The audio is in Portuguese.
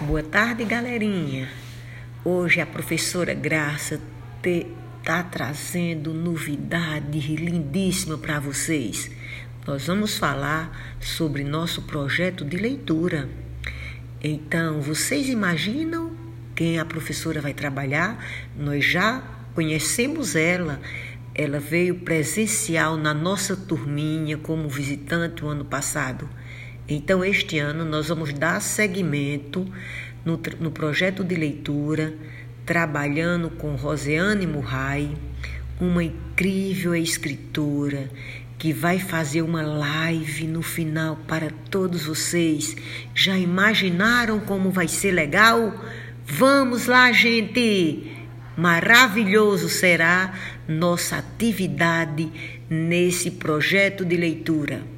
Boa tarde, galerinha. Hoje a professora Graça está trazendo novidade lindíssima para vocês. Nós vamos falar sobre nosso projeto de leitura. Então, vocês imaginam quem a professora vai trabalhar? Nós já conhecemos ela. Ela veio presencial na nossa turminha como visitante o ano passado. Então, este ano, nós vamos dar seguimento no, no projeto de leitura, trabalhando com Roseane Murray, uma incrível escritora que vai fazer uma live no final para todos vocês. Já imaginaram como vai ser legal? Vamos lá, gente! Maravilhoso será nossa atividade nesse projeto de leitura.